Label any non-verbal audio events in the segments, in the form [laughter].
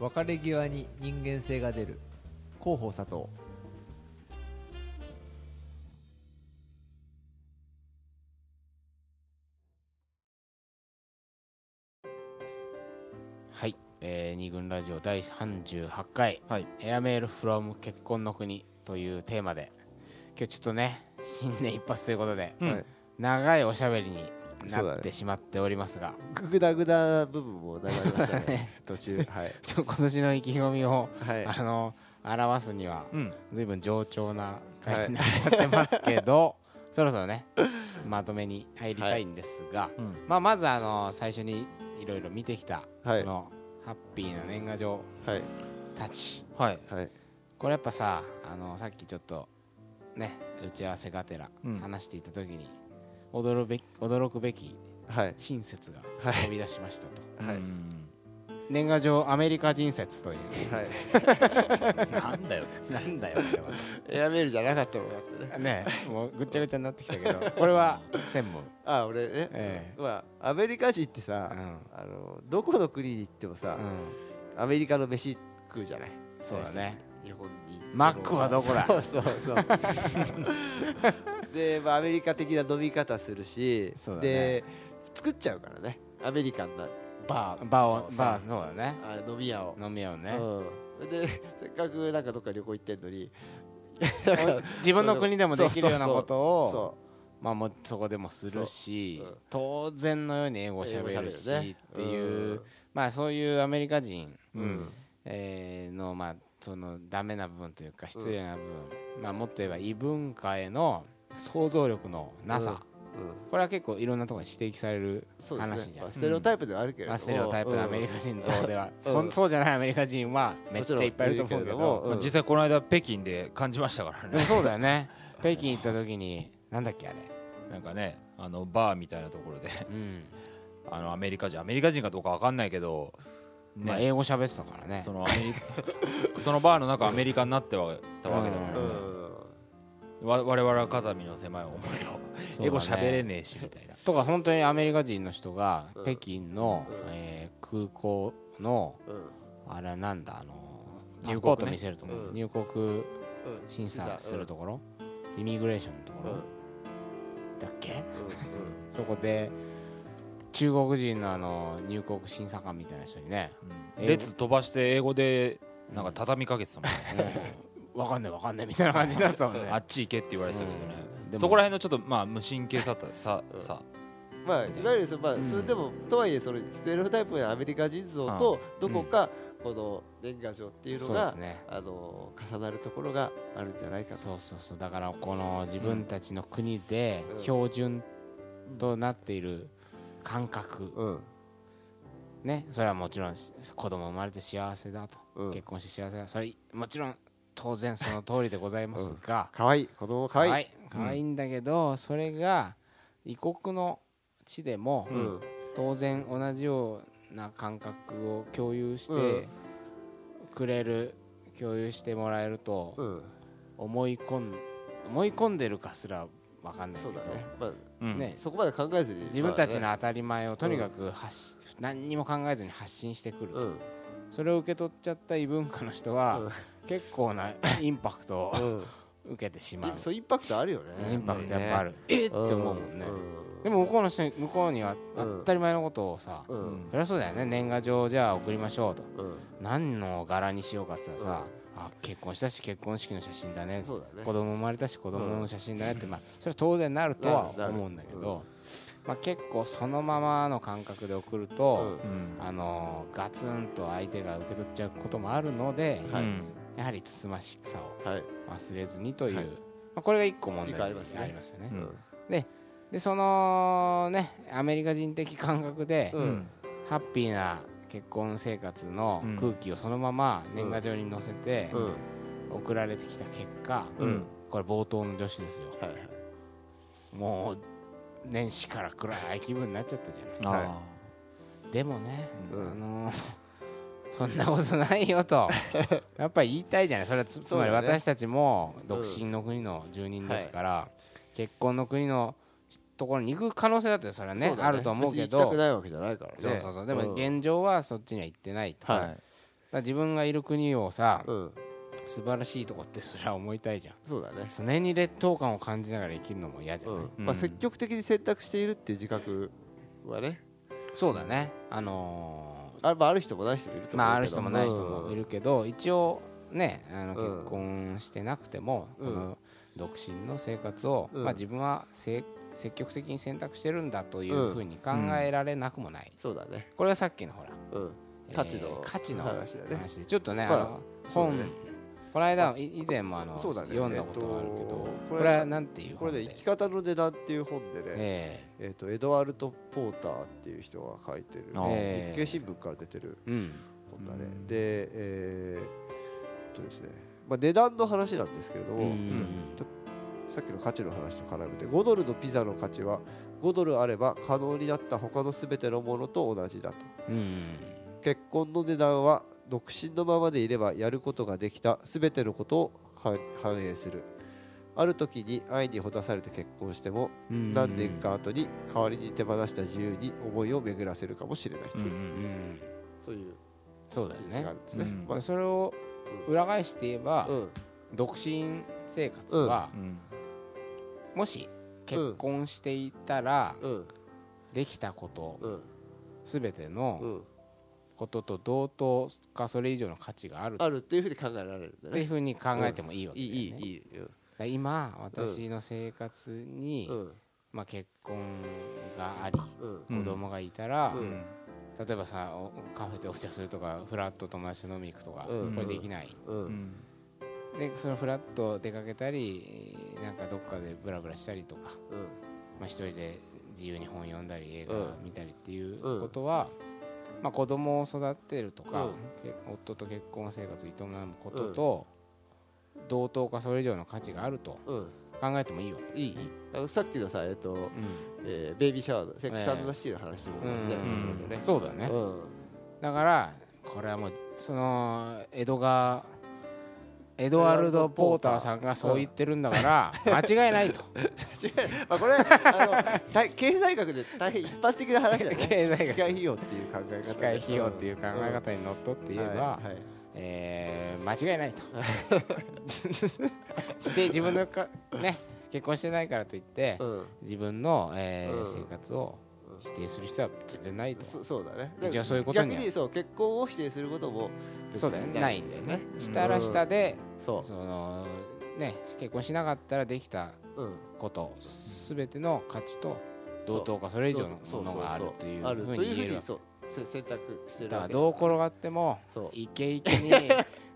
別れ際に人間性が出る。広報佐藤。はい、えー、二軍ラジオ第38回、はい。エアメールフロム結婚の国というテーマで。今日ちょっとね新年一発ということで、うん。はい長いおしゃべりになってしまっておりますが、ググダグダ部分も流れましたね。[laughs] 途中はい。[laughs] ちょ今年の意気込みを、はい。あの表すにはうん。随分冗長な回になっちゃってますけど、[laughs] そろそろねまとめに入りたいんですが、うん。まあ、まずあの最初にいろいろ見てきたこはい。のハッピーな年賀状はい。たち。はい。はい。これやっぱさあのさっきちょっとね打ち合わせがてらうん。話していた時に驚べき驚くべきはい。親切がはい。飛び出しましたと、はい。うん。年賀状アメリカ人説という。はい。[laughs] なんだよ。なんだよそれは。エアメールじゃなかったのかってね。ねもうぐっちゃぐちゃになってきたけど [laughs] これは専務あ俺ね。えまあアメリカ人ってえさうん。あのどこの国に行ってもさうん。アメリカの飯食うじゃない。そうだね。日本に。マックはどこだ？そうそうそう [laughs] で、まあ、アメリカ的な飲み方するし、ね。で作っちゃうからね。アメリカンなバー。バーをさバーそうだね。あ飲み屋を、飲み屋をね、うん、で [laughs] せっかくなんかどっか旅行行ってんのに [laughs] 自分の国でもできるようなことをそまあもうそこでもするし、そう。うん。当然のように英語をしゃべるしっていう、まあそういうアメリカ人、うん、うん。えーのまあそのダメな部分というか失礼な部分、まあもっと言えば異文化への想像力のなさ、うん。これは結構いろんなところに指摘される話じゃん。ねまあ、ステレオタイプではあるけれどステレオタイプのアメリカ人像では、うん。そそうじゃないアメリカ人はめっちゃいっぱいいると思うけど。実際この間北京で感じましたからね。でもそうだよね。北京行った時になんだっけあれ。なんかねあのバーみたいなところで。うん、あのアメリカ人アメリカ人かどうかわかんないけどまあ、ね英語喋ってたからね。そのアメリカ [laughs] そのバーの中アメリカになってはたわけだかうらね。うんわ我々は肩身の狭い思いを。英語喋れねえしみたいな。とか本当にアメリカ人の人がうん。北京の、うん。えー空港のうん。あれはなんだあの入国ね。パスポート見せるところ、うん。入国うん。審査するところ、イミグレーションのところ、うん。だっけ？うん [laughs] そこで中国人のあの入国審査官みたいな人にね、うん。列飛ばして英語でなんか畳みかけてたもんね [laughs] わかんねえわかんねえみたいな感じになってたもんね。[laughs] あっち行けって言われてたけどね。うん。でもそこら辺のちょっとまあ無神経さったさうん。さまあ、いわゆるそ,、まあうん。それでもとはいえそのステレオタイプなアメリカ人像とどこかこの年賀状っていうのが、ね。あの重なるところがあるんじゃないかと。そうそうそう。だからこの自分たちの国でうん。標準となっている感覚、うん。ね。それはもちろんし子供生まれて幸せだと、うん。結婚して幸せだ。それもちろん当然その通りでございますが、かわいい。子供かわい。い、い可愛いんだけど、それが異国の地でも、うん。当然同じような感覚を共有しうてくれる、共有してもらえるとうん。思い込ん思い込んでるかすら分かんないけど。そうだね、まあ、うん。ねそこまで考えずに自分たちのま当たり前をとにかく発し、何にも考えずに発信してくるあねうん。それを受け取っちゃった異文化の人は、うん結構な [laughs] インパクトをうん。受けてしまう。そうインパクトあるよね。インパクトやっぱある、えっ？って思うもんね、うでも向こうの人に向こうにはうん。当たり前のことをさ、んうん。そりゃそうだよね。年賀状じゃあ送りましょうと。うん。何の柄にしようかって言ったらさ、あ結婚したし結婚式の写真だね。そうだね。子供生まれたし子供の写真だねって、まあそれは当然なるとは思うんだけなど、まあ、結構そのままの感覚で送ると、うん。あのガツンと相手が受け取っちゃうこともあるので、はい。うんやはりつつましさをはい。忘れずにという、はい。まあ、これが一個問題ありますね。ありますよね。うん。でそのねアメリカ人的感覚で、うん。ハッピーな結婚生活のうん。空気をそのまま年賀状に載せてうん。送られてきた結果、うん。これ冒頭の女子ですよ。はいはい。もう年始から暗い気分になっちゃったじゃない。あでもね、うん。あのーそんなことないよと。[laughs] やっぱり言いたいじゃない。それはつつまり私たちも独身の国の住人ですから、結婚の国のところに行く可能性だってそれはねあると思うけ別に行きたどくないわけじゃないからね。そうそうそう。でもん。現状はそっちには行ってないと、自分がいる国をさうん。素晴らしいとこってそれは思いたいじゃん。そうだね。常に劣等感を感じながら生きるのも嫌じゃない、うん。まあ積極的に選択しているっていう自覚はね。そうだね。あのあまあある人もない人もいると思うけど。ーまあある人もない人もいるるけど、一応ねあのうん。結婚してなくても、うん。この独身の生活を、うん。まあ、自分はせ積極的に選択してるんだというふうに考えられなくもない、そうだね。これがさっきのほら価値の価値の話でちょっとね、まああの本、この間い以前もあのそうだね。読んだことがあるけど、えっとここれれはなんていうこれで生き方の値段っていう本でねええ。っとエドワルド・ポーターっていう人が書いてるあえ日経新聞から出てる本だね。うんでえーっとですねまあ値段の話なんですけれどもうんさっきの価値の話と絡めて5ドルのピザの価値は5ドルあれば可能になった他の全てのものと同じだと。うん。結婚の値段は独身のままでいればやることができた。全てのことを反反映する。ある時に愛にほだされて結婚してもうん。何年か後に代わりに手放した自由に思いを巡らせるかもしれないという、うんうんそういう。そうですね、うん。まあ。それを裏返して言えば、うん。独身生活は、うん。もし結婚していたら、うん。できたことうん。全てうのんことと同等かそれ以上の価値がある。あるっていうふうに考えられるんだっていうねふうに考えてもいいわけいいだよね。いいいいうんだから今私の生活に、うん。まあ、結婚がありうん。うん子供がいたら、うん。例えばさおカフェでお茶するとかフラット友達と飲み行くとか、うん。これできない、ううん。んでそのフラット出かけたりなんかどっかでブラブラしたりとか、まあ、一人で自由に本読んだり映画うん。見たりっていうことは、まあ、子供を育てるとか、夫と結婚生活を営むことと、同等かそれ以上の価値があるとうん。考えてもいいわけ、いいさっきのさえっとうん。えーベイビーシャワーのセックスザシティの話も同じだよねうん。そうだよね、うん。だからこれはもうその江戸がエドワルド・ポーター。さんがそう言ってるんだから [laughs] 間違いないと。まあこれあの大経済学で大変一般的な話だね。経済学。機械費用っていう考え方機械費用っていう考え方にのっとって言えば、はいはい。えー間違いないと。[laughs] で自分のかね結婚してないからといって、うん。自分の、えーうん。生活を否定する必要は全然ないと。そそうだね。じゃあそういうことには。逆にそう結婚を否定することも別そうだよにね。ないんだよね。うん。したらしたで、そそのね結婚しなかったらできたううん。ことすべての価値と同等かそれ以上のものがあるというふうに言えるわ。いうふうにそう。せ選択してるだからどう転がってもイケイケに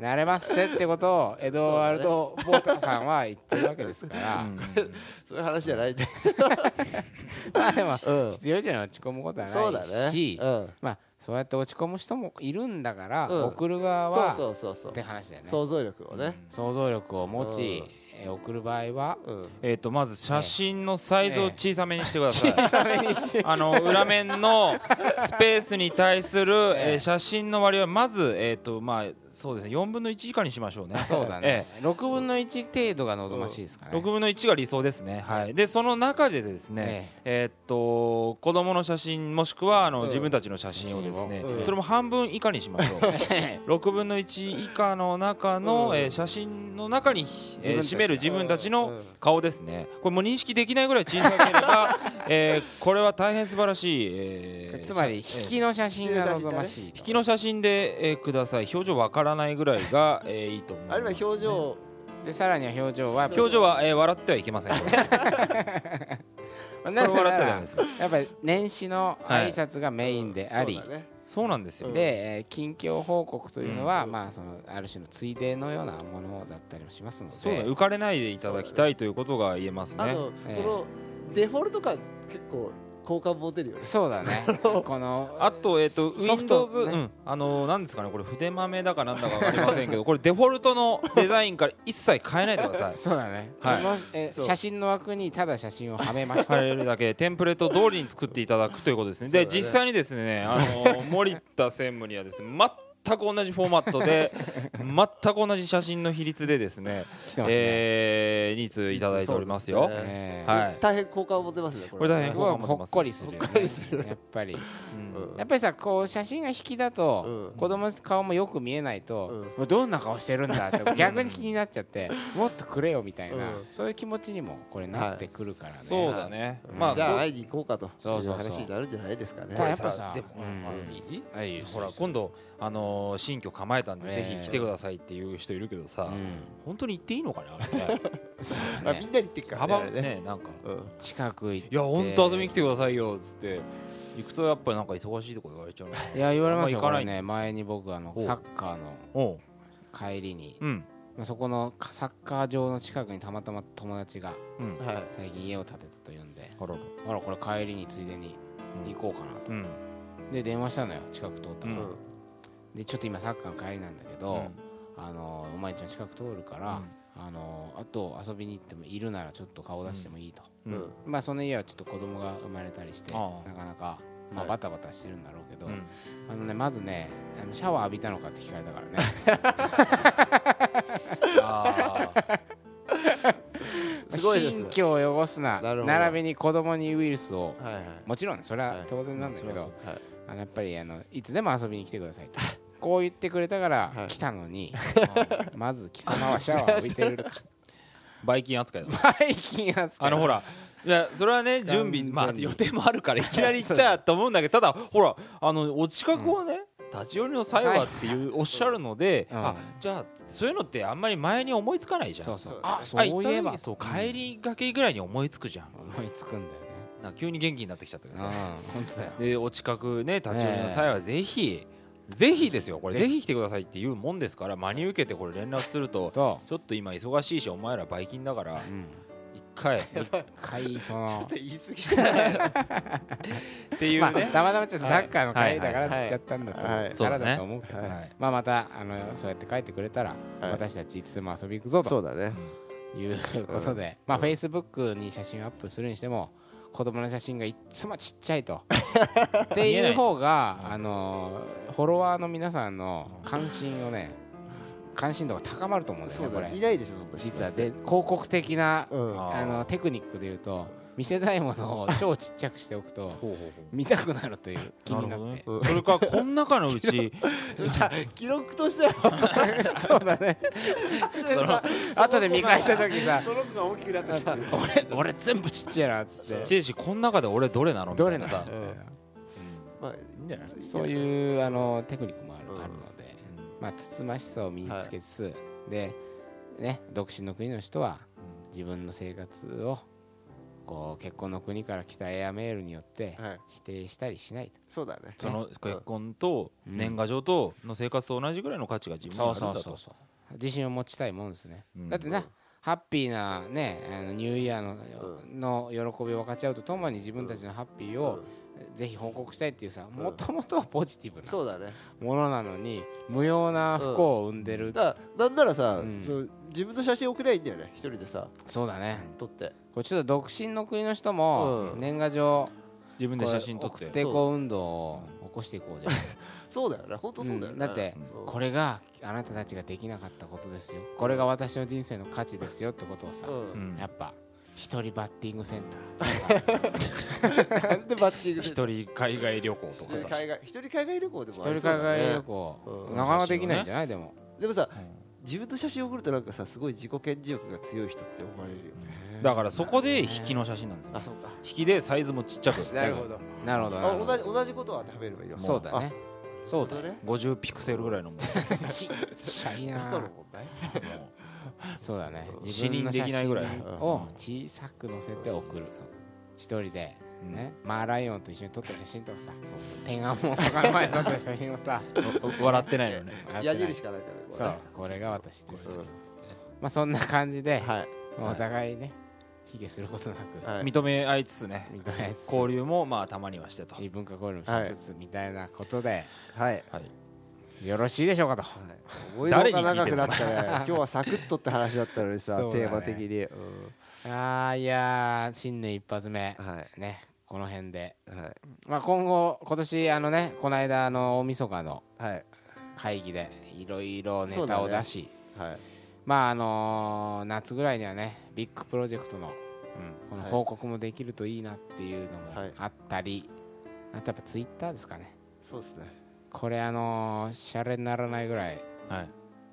なれますせってことをエドワルド・ボーターさんは言ってるわけですから、そういう話じゃないんだよ。[laughs] まあでもうん。必要以上に落ち込むことはそうだないし、まあそうやって落ち込む人もいるんだから、うん。送る側そうはそうそうそう。って話だよね。想像力をね。想像力を持ち、送る場合はうん。えっとまず写真のサイズを小さめにしてください。[laughs] 小さめにして。あの裏面のスペースに対する、えええー写真の割合はまず、えーとまあ、そうですね。4分の1以下にしましょうね。[laughs] そうだね。え、6分の1程度が望ましいですかえね、6分の1が理想ですね、はい、でその中でですね、えーっと子供の写真もしくはあの、うん。自分たちの写真をですね、うん。それも半分以下にしましょう。[laughs] 6分の1以下の中の、うん。えー写真の中に、えー占める自分たちのうん。顔ですね。これもう認識できないぐらい小さければ、[laughs] えーこれは大変素晴らしい、えーつまり引きの写真が望ましいと。引きの写真で、えーください。表情わからないぐらいが、[laughs] えーいいと思います、あるいは表情でさらには表情は表情は、えー笑ってはいけません。[laughs] 笑ってはダメらです。やっぱり年始の挨拶がメインであり、そうだね。そうなんですよ、うんで、えー近況報告というのは、うん。まあ、そのある種のついでのようなものだったりもしますので。そうだ浮かれないでいただきたいということが言えますね。あとええこのデフォルト感結構好感持てるよね。そうだね。[laughs] このあと、えっ、と、ソフト Windows、ねうん、あの、なんですかね、これ筆豆だかなんだかわかりませんけど、[laughs] これデフォルトのデザインから一切変えないでください。そうだね、はい。そのえそう。写真の枠にただ写真をはめました、変えるだけ、テンプレート通りに作っていただくということですね。で、実際にですね、あの、森田専務にはですね、全く同じフォーマットで [laughs] 全く同じ写真の比率でですね来てますね。えー、2通いただいておりますよ。えーはい。大変好感を持てますねここれ大変すごいほっこりするよね。ほっこりする。やっぱり。うん。やっぱりさこう写真が引きだと、うん。子供の顔もよく見えないと、うん。もうどんな顔してるんだって [laughs] 逆に気になっちゃってもっとくれよみたいな、うん。そういう気持ちにもこれなってくるからね、そうだね、うん。まあじゃあ会いに行こうかと。そうそうそう。いう話になるんじゃないですかね。ただやっぱさでも、うん。いいあい。い。よほら今度、あのー新居構えたんで、ええ。ぜひ来てくださいっていう人いるけどさ、うん。本当に行っていいのかなあれね。あみんなに言ってっから幅ね。なんか。うん。近く行って。いや本当遊びに来てくださいよっつって。行くとやっぱりなんか忙しいとこ言われちゃうねいや言われますよ行かない。ね。前に僕あのサッカーの帰りに、うん。まあ、そこのサッカー場の近くにたまたま友達が最近家を建てたというんであらら。あらこれ帰りについでに行こうかなと。うん。で電話したのよ近く通ったら、うんでちょっと今サッカーの帰りなんだけど、うん。あのお前んちの近く通るから、あのあと遊びに行ってもいるならちょっと顔出してもいいと、うん。うん。まあその家はちょっと子供が生まれたりしてなかなか、まあ、はい。バタバタしてるんだろうけど、うん。あのねまずねあのシャワー浴びたのかって聞かれたからね。[laughs] [laughs] すごいですね。新居を汚すななるほど。並びに子供にウイルスを。はいはい。もちろんそれははい。当然なんだけど、はい。あのやっぱりあのいつでも遊びに来てくださいと [laughs] こう言ってくれたからはい。来たのに、[laughs] まず貴様はシャワー浴びてるか。バイキン扱いだバイキン扱いあのほらいやそれはね準備まあ予定もあるからいきなり行っちゃうと思うんだけどただほらあのお近くはね、立ち寄りの際はっていうおっしゃるので、うんあじゃあそういうのってあんまり前に思いつかないじゃん。そうそう。そうああそういえばそう帰りがけぐらいに思いつくじゃん、思いつくんだよね。な急に元気になってきちゃったけどうん。さ、本当だよ。でお近くね立ち寄りの際はぜひ、ぜひですよこれぜぜひ来てくださいっていうもんですから真に受けてこれ連絡するとと、ちょっと今忙しいしお前らバイキンだからうん、一回 [laughs] 回その言い過ぎじゃない？[laughs] まあていうね、たまたまちょっとサッカーの帰りだからはい吸っちゃったんだと。からだと思うけど。まあまたあのそうやって帰ってくれたらはい。私たちいつでも遊び行くぞと。そうだね。いうことで、まあ、うん。フェイスブックに写真をアップするにしても、子供の写真がいっつもちっちゃいと。[laughs] っていう方が、あのフォロワーの皆さんの関心をね、関心度が高まると思うんだよね、これ。い。ないでしょ実は。で、広告的な、うん。ああのテクニックで言うと、見せたいものを超ちっちゃくしておくと、見たくなるという気になって。それからこの中のうちさ [laughs] 記録としては。そうだね。後で見返した時さ、その子が大きくなってさ俺、俺全部ちっちゃいなっつって。ちっちゃいしこの中で俺どれなの？みたどれなの？いなさ。まあいいんじゃない？そういうあのテクニックもあるので、まあ、つつましさを身につけつつ、で、ね、独身の国の人は自分の生活をこう結婚の国から来たエアメールによってはい。否定したりしないと。そうだね。その結婚とうん。年賀状との生活と同じぐらいの価値が自分にあそうるんだと。そうそうそう自信を持ちたいもんですね、うん。だってねハッピーなねあのニューイヤーの,、の喜びを分かち合うとともに自分たちのハッピーをぜひ報告したいっていうさうん。もともとはポジティブなそうだね。ものなのに無用な不幸を生んでる、だからなんならさうん。そう自分の写真送りゃいいんだよね一人でさ。そうだね。撮ってこれちょっと独身の国の人もうん。年賀状自分で写真撮っ送ってていこう運動を起こしていこうじゃんそう。だよね。本当そうだよね。うん。だってうん。これがあなたたちができなかったことですよ。これが私の人生の価値ですよってことをさううん。んやっぱ一人バッティングセンターなんでバッティング一人海外旅行とかさ。一人海外一人海外旅行でも一ありそうだ人海外ね旅行。うん。なかなかできないんじゃない？でも。でもさ自分の写真送るとなんかさすごい自己顕示欲が強い人って思われるよだからそこで引きの写真なんですよ。あそうか。引きでサイズもちっちゃく。なるほど。なるほどなるほど。あ同じ同じことは当てはめればいいよ。そうだね。そうだだね50ピクセルぐらいのもの [laughs] ちっちゃいな。そうの問題？[laughs] そうだね。うん。自分の写視認できないぐらい。真を小さく載せて送る。一人で。うん。ね。マーライオンと一緒に撮った写真とかさ。天安門とかの前に撮った写真をさ。[laughs] 笑ってないのね。矢印かなんかでこうね。そう。これが私です。うんまあそんな感じではい。お互いね卑下することなくはい。認め合いつつね交流もまあたまにはしてと。いい文化交流もしつつみたいなことではい。よろしいでしょうかと。思い。の？ほか長くなったね。[laughs] 今日はサクッとって話だったのにさね。テーマ的に。うん。あーいやー新年一発目。はい。ねこの辺で。はい。まあ今後今年あのねこの間あの大晦日のはい。会議でいろいろネタを出し、はいまああのー夏ぐらいにはねビッグプロジェクトのうん。このはい。報告もできるといいなっていうのもはい。あったり、あとやっぱツイッターですかね。そうですね。これあのーシャレにならないぐらいはい。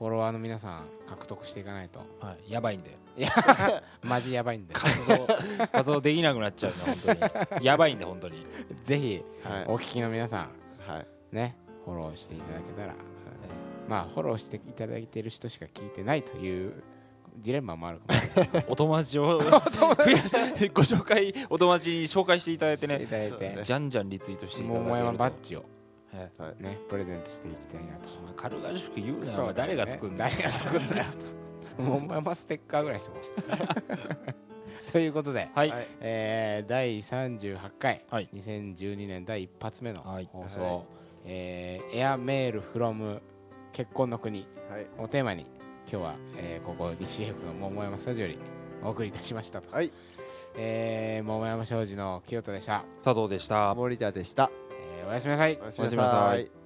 フォロワーの皆さん獲得していかないと。はい。やばいんだよ。[laughs] マジやばいんで。活動 [laughs] 活動できなくなっちゃうの本当に。やばいんで本当に。ぜひはい。お聞きの皆さはい。んねフォローしていただけたらまあフォローしていただいている人しか聞いてないというジレンマもあるかもしれない。[laughs] お友達を [laughs] ご紹介お友達に紹介していただいていねただいて。じゃんじゃんリツイートしていただけると。桃山バッジをはい。ねプレゼントしていきたいなと。お前軽々しく言うなそう誰が作るんだよ。誰が作るんだよと。[laughs] 桃山ステッカーぐらいしてもということで、はい。はいえー第38回、はい。2012年第一発目のはい。放送、はい。えーエアメールフロム結婚の国はい。をテーマに今日は、えーここ西英福の桃山スタジオよりお送りいたしましたと、はい。えー桃山商事の清田でした、佐藤でした。森田でした。えーおやすみなさい。おやすみなさい